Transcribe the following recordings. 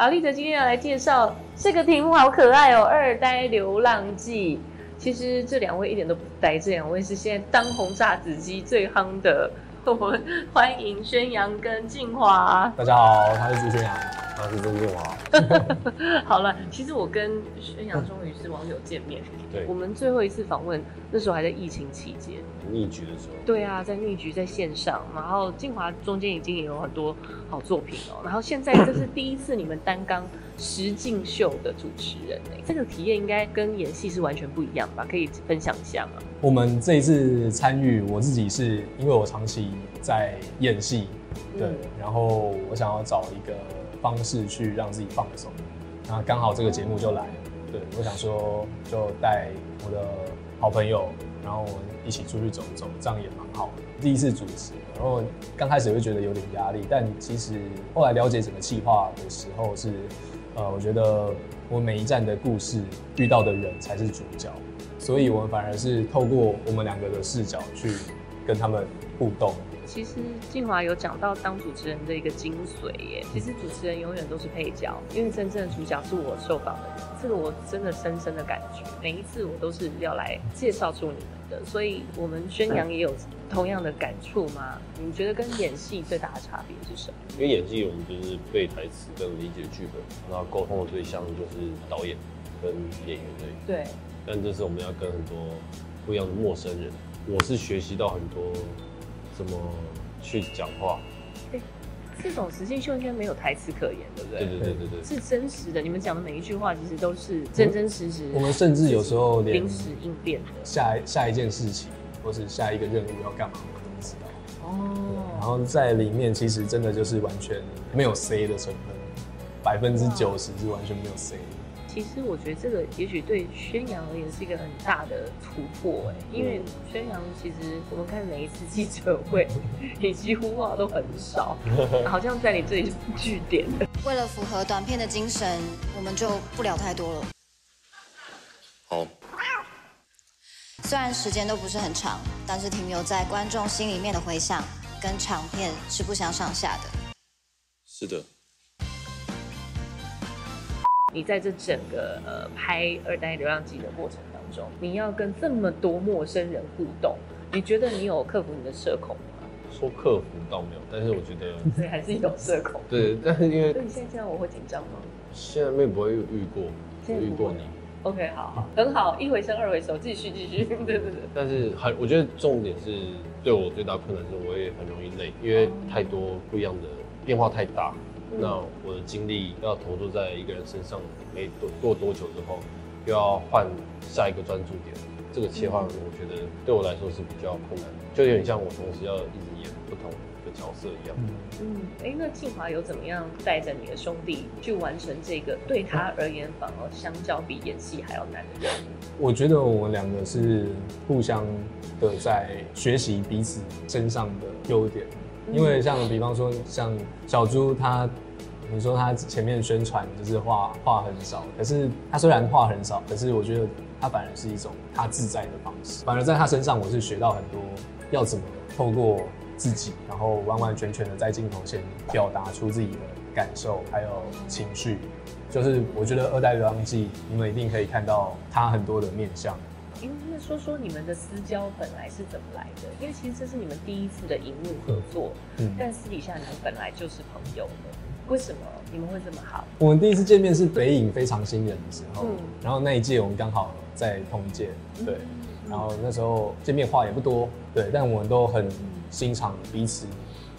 好，丽泽今天要来介绍这个题目，好可爱哦，《二呆流浪记》。其实这两位一点都不呆，这两位是现在当红炸子鸡最夯的。我们欢迎宣阳跟静华。大家好，他是朱宣阳。他是钟建华。好了，其实我跟宣扬终于是网友见面。对，我们最后一次访问那时候还在疫情期间，逆局的时候。对啊，在逆局在线上，然后静华中间已经也有很多好作品哦。然后现在这是第一次你们担纲实境秀的主持人哎，这个体验应该跟演戏是完全不一样吧？可以分享一下吗？我们这一次参与，我自己是因为我长期在演戏，对，然后我想要找一个。方式去让自己放松，然后刚好这个节目就来了，对我想说就带我的好朋友，然后我们一起出去走走，这样也蛮好的。第一次主持，然后刚开始会觉得有点压力，但其实后来了解整个计划的时候是，呃，我觉得我每一站的故事遇到的人才是主角，所以我们反而是透过我们两个的视角去跟他们互动。其实静华有讲到当主持人的一个精髓耶。其实主持人永远都是配角，因为真正的主角是我受访的人。这个我真的深深的感觉。每一次我都是要来介绍出你们的，所以我们宣扬也有同样的感触吗？你觉得跟演戏最大的差别是什么？因为演戏我们就是背台词跟理解剧本，那沟通的对象就是导演跟演员而已。对。但这次我们要跟很多不一样的陌生人，我是学习到很多。怎么去讲话？对，这种实境秀应该没有台词可言，对不对？对对对对对，是真实的。你们讲的每一句话，其实都是真真实实。我们甚至有时候连临时应变的下下一件事情，或是下一个任务要干嘛，我们都知道。哦。然后在里面，其实真的就是完全没有 C 的成分，百分之九十是完全没有 C。其实我觉得这个也许对宣扬而言是一个很大的突破哎，因为宣扬其实我们看每一次记者会，你几乎话都很少，好像在你这里是据点的。为了符合短片的精神，我们就不聊太多了。好。虽然时间都不是很长，但是停留在观众心里面的回响跟长片是不相上下的。是的。你在这整个呃拍《二代流浪记》的过程当中，你要跟这么多陌生人互动，你觉得你有克服你的社恐吗？说克服倒没有，但是我觉得，所以还是一种社恐。对，但是因为，所以现在这样我会紧张吗？现在没不会遇过，遇过你。OK，好，好，很好，一回生二回熟，继续继续。对对对。但是很，我觉得重点是对我最大困难是，我也很容易累，因为太多不一样的变化太大。那我的精力要投入在一个人身上，没多过多久之后，又要换下一个专注点，这个切换我觉得对我来说是比较困难的，就有点像我同时要一直演不同的角色一样。嗯，哎，那静华有怎么样带着你的兄弟去完成这个对他而言反而相较比演戏还要难的任务？我觉得我们两个是互相的在学习彼此身上的优点。因为像比方说像小猪他，你说他前面宣传就是话话很少，可是他虽然话很少，可是我觉得他反而是一种他自在的方式。反而在他身上，我是学到很多要怎么透过自己，然后完完全全的在镜头前表达出自己的感受还有情绪。就是我觉得《二代流浪记》，你们一定可以看到他很多的面相。因为那说说你们的私交本来是怎么来的？因为其实这是你们第一次的荧幕合作，嗯，但私底下你们本来就是朋友的。为什么你们会这么好？我们第一次见面是北影非常新人的时候，嗯，然后那一届我们刚好在同一届，对，然后那时候见面话也不多，对，但我们都很欣赏彼此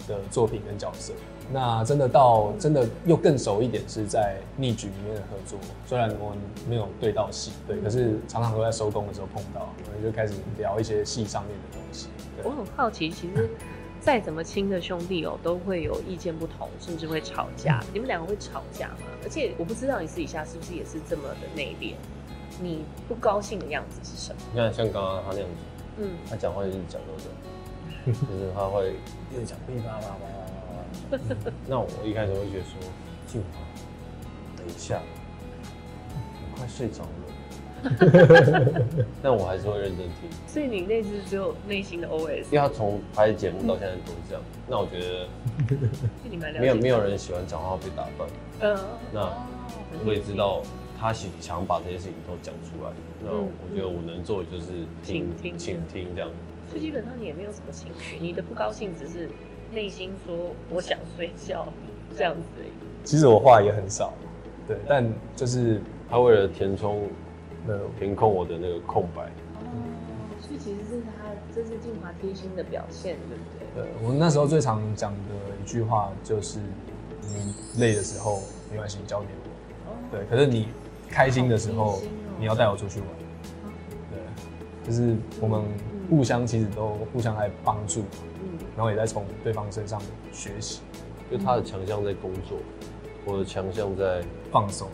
的作品跟角色。那真的到真的又更熟一点，是在逆局里面的合作。虽然我们没有对到戏，对，可是常常都在收工的时候碰到，我们就开始聊一些戏上面的东西。我很好奇，其实再怎么亲的兄弟哦，都会有意见不同，甚至会吵架。你们两个会吵架吗？而且我不知道你私底下是不是也是这么的内敛？你不高兴的样子是什么？你看像刚刚他那样子，嗯，他讲话就是讲到这，就是他会一直讲噼啪啪啪。那我一开始会觉得说，静华，等一下，我快睡着了，但我还是会认真听，所以你那次只有内心的 OS，因为他从拍节目到现在都是这样。那我觉得你蛮了解没有没有人喜欢讲话被打断，嗯，那哦我也知道他想想把这些事情都讲出来。那嗯我觉得我能做的就是听倾听。倾听这样。所以基本上你也没有什么情绪，你的不高兴只是内心说我想睡觉这样子而已。其实我话也很少，对，但就是他为了填充呃，填空我的那个空白，哦，所以其实是他这是静华贴心的表现，对不对？对，我那时候最常讲的一句话就是，你累的时候没关系，你交给我。哦，对，可是你开心的时候你要带我出去玩。对，就是我们互相其实都互相在帮助，嗯，然后也在从对方身上学习、就他的强项在工作，我的强项在，放松。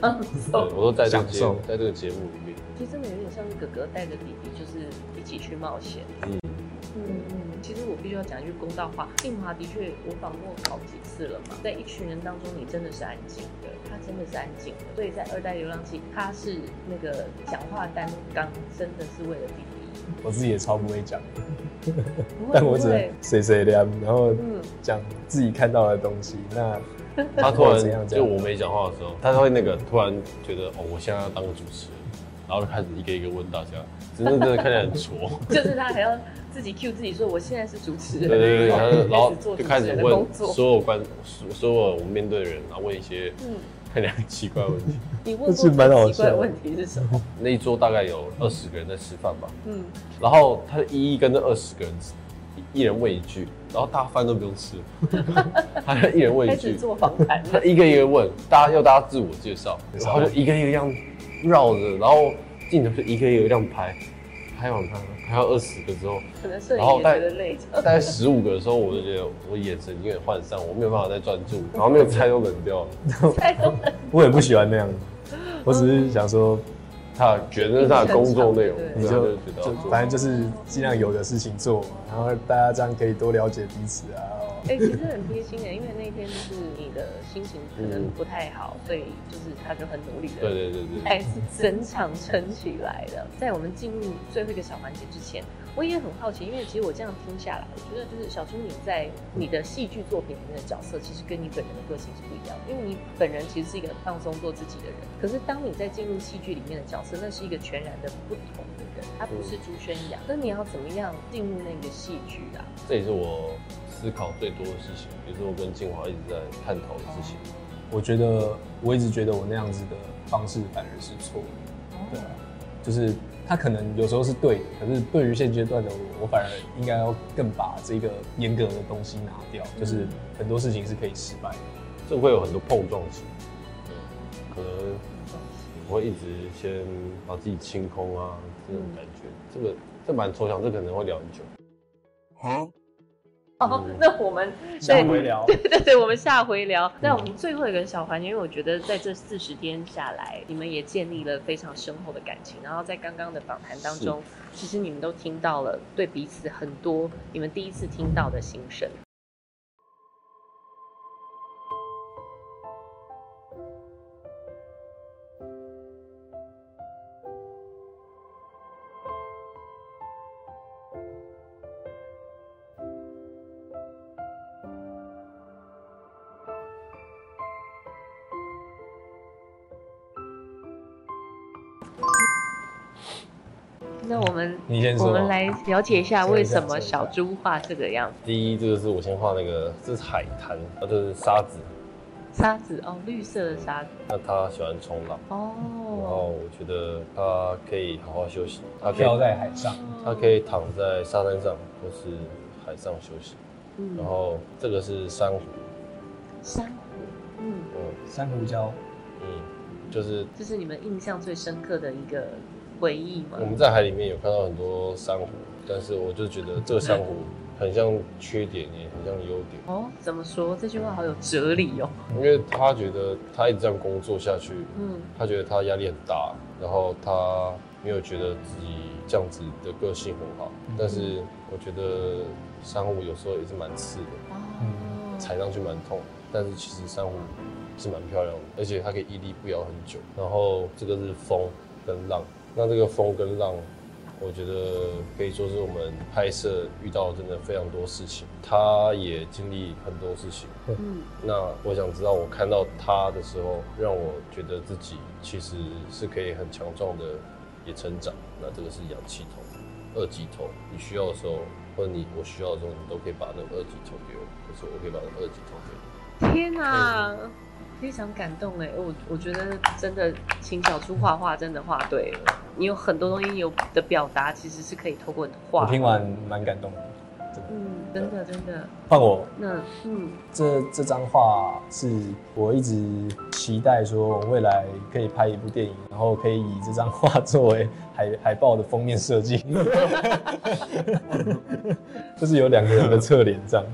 啊，对我都在这个节享受在这个节目里面。其实真的有点像是哥哥带着弟弟，就是一起去冒险。嗯，嗯嗯，其实我必须要讲一句公道话，静华的确我访问好几次了嘛，在一群人当中，你真的是安静的，他真的是安静的。所以在二代流浪记，他是那个讲话担纲，真的是为了弟弟。我自己也超不会讲，不会 但我只能不会，碎碎念，然后嗯，讲自己看到的东西。那 他突怎样然怎样就我没讲话的时候，他会那个突然觉得哦，我现在要当个主持人，然后就开始一个一个问大家，真的真的看起来很挫。就是他还要自己 cue 自己说，我现在是主持人，对对对，然后然后就开始问。所有观所所有我们面对的人，然后问一些嗯，看起来很奇怪问题。你问这是过蛮好笑问题是什么？那一桌大概有二十个人在吃饭吧，嗯，然后他一一跟这二十个人一一人问一句，然后大家饭都不用吃，他就一人问一句，开始做访谈他。一个一个问，大家要大家自我介绍，然后就一个一个这样绕着，然后镜头就一个一个这样拍，拍完拍完拍到二十个之后，可能摄影也然后大觉得累，大概十五个的时候，我就觉得我眼神有点涣散，我没有办法再专注，然后那个菜都冷掉。了。我也不喜欢那样，我只是想说，他觉得是他的工作内容，你就就反正就是尽量有的事情做嘛，然后大家这样可以多了解彼此啊。哎、其实很贴心的，因为那天就是你的心情可能不太好，所以就是他就很努力的，对对对对，哎是整场撑起来的。在我们进入最后一个小环节之前，我也很好奇，因为其实我这样听下来，我觉得就是小猪你在你的戏剧作品里面的角色，其实跟你本人的个性是不一样的。因为你本人其实是一个很放松做自己的人，可是当你在进入戏剧里面的角色，那是一个全然的不同的人，他不是朱宣阳。那你要怎么样进入那个戏剧啊？这也是我思考最多的事情，也是我跟静华一直在探讨的事情。我觉得我一直觉得我那样子的方式反而是错的，就是他可能有时候是对的，可是对于现阶段的我，我反而应该要更把这个严格的东西拿掉，就是很多事情是可以失败的。这会有很多碰撞期，嗯，可能我会一直先把自己清空啊，这种感觉，这个这蛮抽象，这可能会聊很久。哦，那我们下回聊。对对对，我们下回聊。那我们最后一个小环节，因为我觉得在这四十天下来，你们也建立了非常深厚的感情。然后在刚刚的访谈当中，其实你们都听到了对彼此很多你们第一次听到的心声。那我们你先说我们来了解一下为什么小猪画这个样子。第一，这个是我先画那个，这是海滩，啊，这是沙子，沙子哦，绿色的沙子。那他喜欢冲浪。哦，然哦，后我觉得他可以好好休息，他可以飘在海上，他可以躺在沙滩上或是海上休息。嗯。然后这个是珊瑚，珊瑚，嗯，嗯。珊瑚礁。嗯，就是这是你们印象最深刻的一个回忆吗我？们在海里面有看到很多珊瑚，但是我就觉得这个珊瑚很像缺点，也很像优点，哦，怎么说？这句话好有哲理哦。因为他觉得他一直这样工作下去，嗯他觉得他压力很大，然后他没有觉得自己这样子的个性很好，但是我觉得珊瑚有时候也是蛮刺的，哦，踩上去蛮痛，但是其实珊瑚是蛮漂亮的，而且它可以屹立不摇很久。然后这个是风，跟浪。那这个风跟浪，我觉得可以说是我们拍摄遇到真的非常多事情，他也经历很多事情。嗯，那我想知道，我看到他的时候，让我觉得自己其实是可以很强壮的，也成长。那这个是氧气筒，二级头，你需要的时候，或者你我需要的时候，你都可以把那个二级头给我，可是我可以把那个二级头给你。天哪、非常感动哎！我我觉得真的，请小猪画画真的画对了。你有很多东西有的表达，其实是可以透过你的画。我听完蛮感动的，真的。嗯，真的真的，换我，那嗯。这这张画是我一直期待说，我未来可以拍一部电影，然后可以以这张画作为海海报的封面设计，就是有两个人的侧脸这样，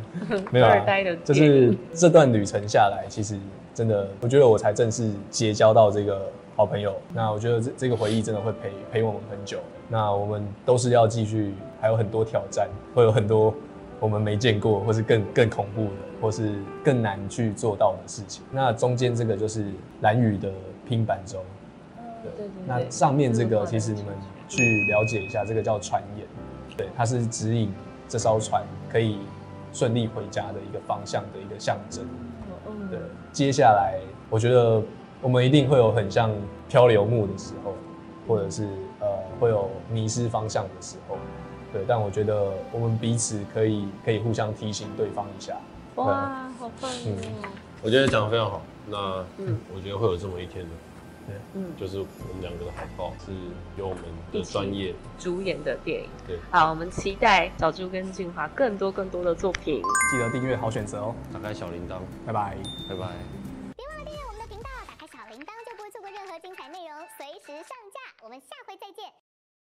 没有啊就是这段旅程下来，其实真的，我觉得我才正式结交到这个好朋友。那我觉得这这个回忆真的会陪陪我们很久。那我们都是要继续，还有很多挑战，会有很多我们没见过，或是更更恐怖的，或是更难去做到的事情。那中间这个就是蓝雨的拼板舟，对对对那上面这个嗯其实你们去了解一下，这个叫船眼，对，它是指引这艘船可以顺利回家的一个方向的一个象征。嗯。对，接下来我觉得我们一定会有很像漂流木的时候，或者是呃会有迷失方向的时候，对，但我觉得我们彼此可以可以互相提醒对方一下。哇，好棒嗯哦！我觉得讲的非常好。那嗯我觉得会有这么一天的，嗯，就是我们两个的海报是由我们的专业，主演的电影。对，好，我们期待小猪跟静华更多更多的作品。记得订阅好选择哦，打开小铃铛，拜拜。拜拜。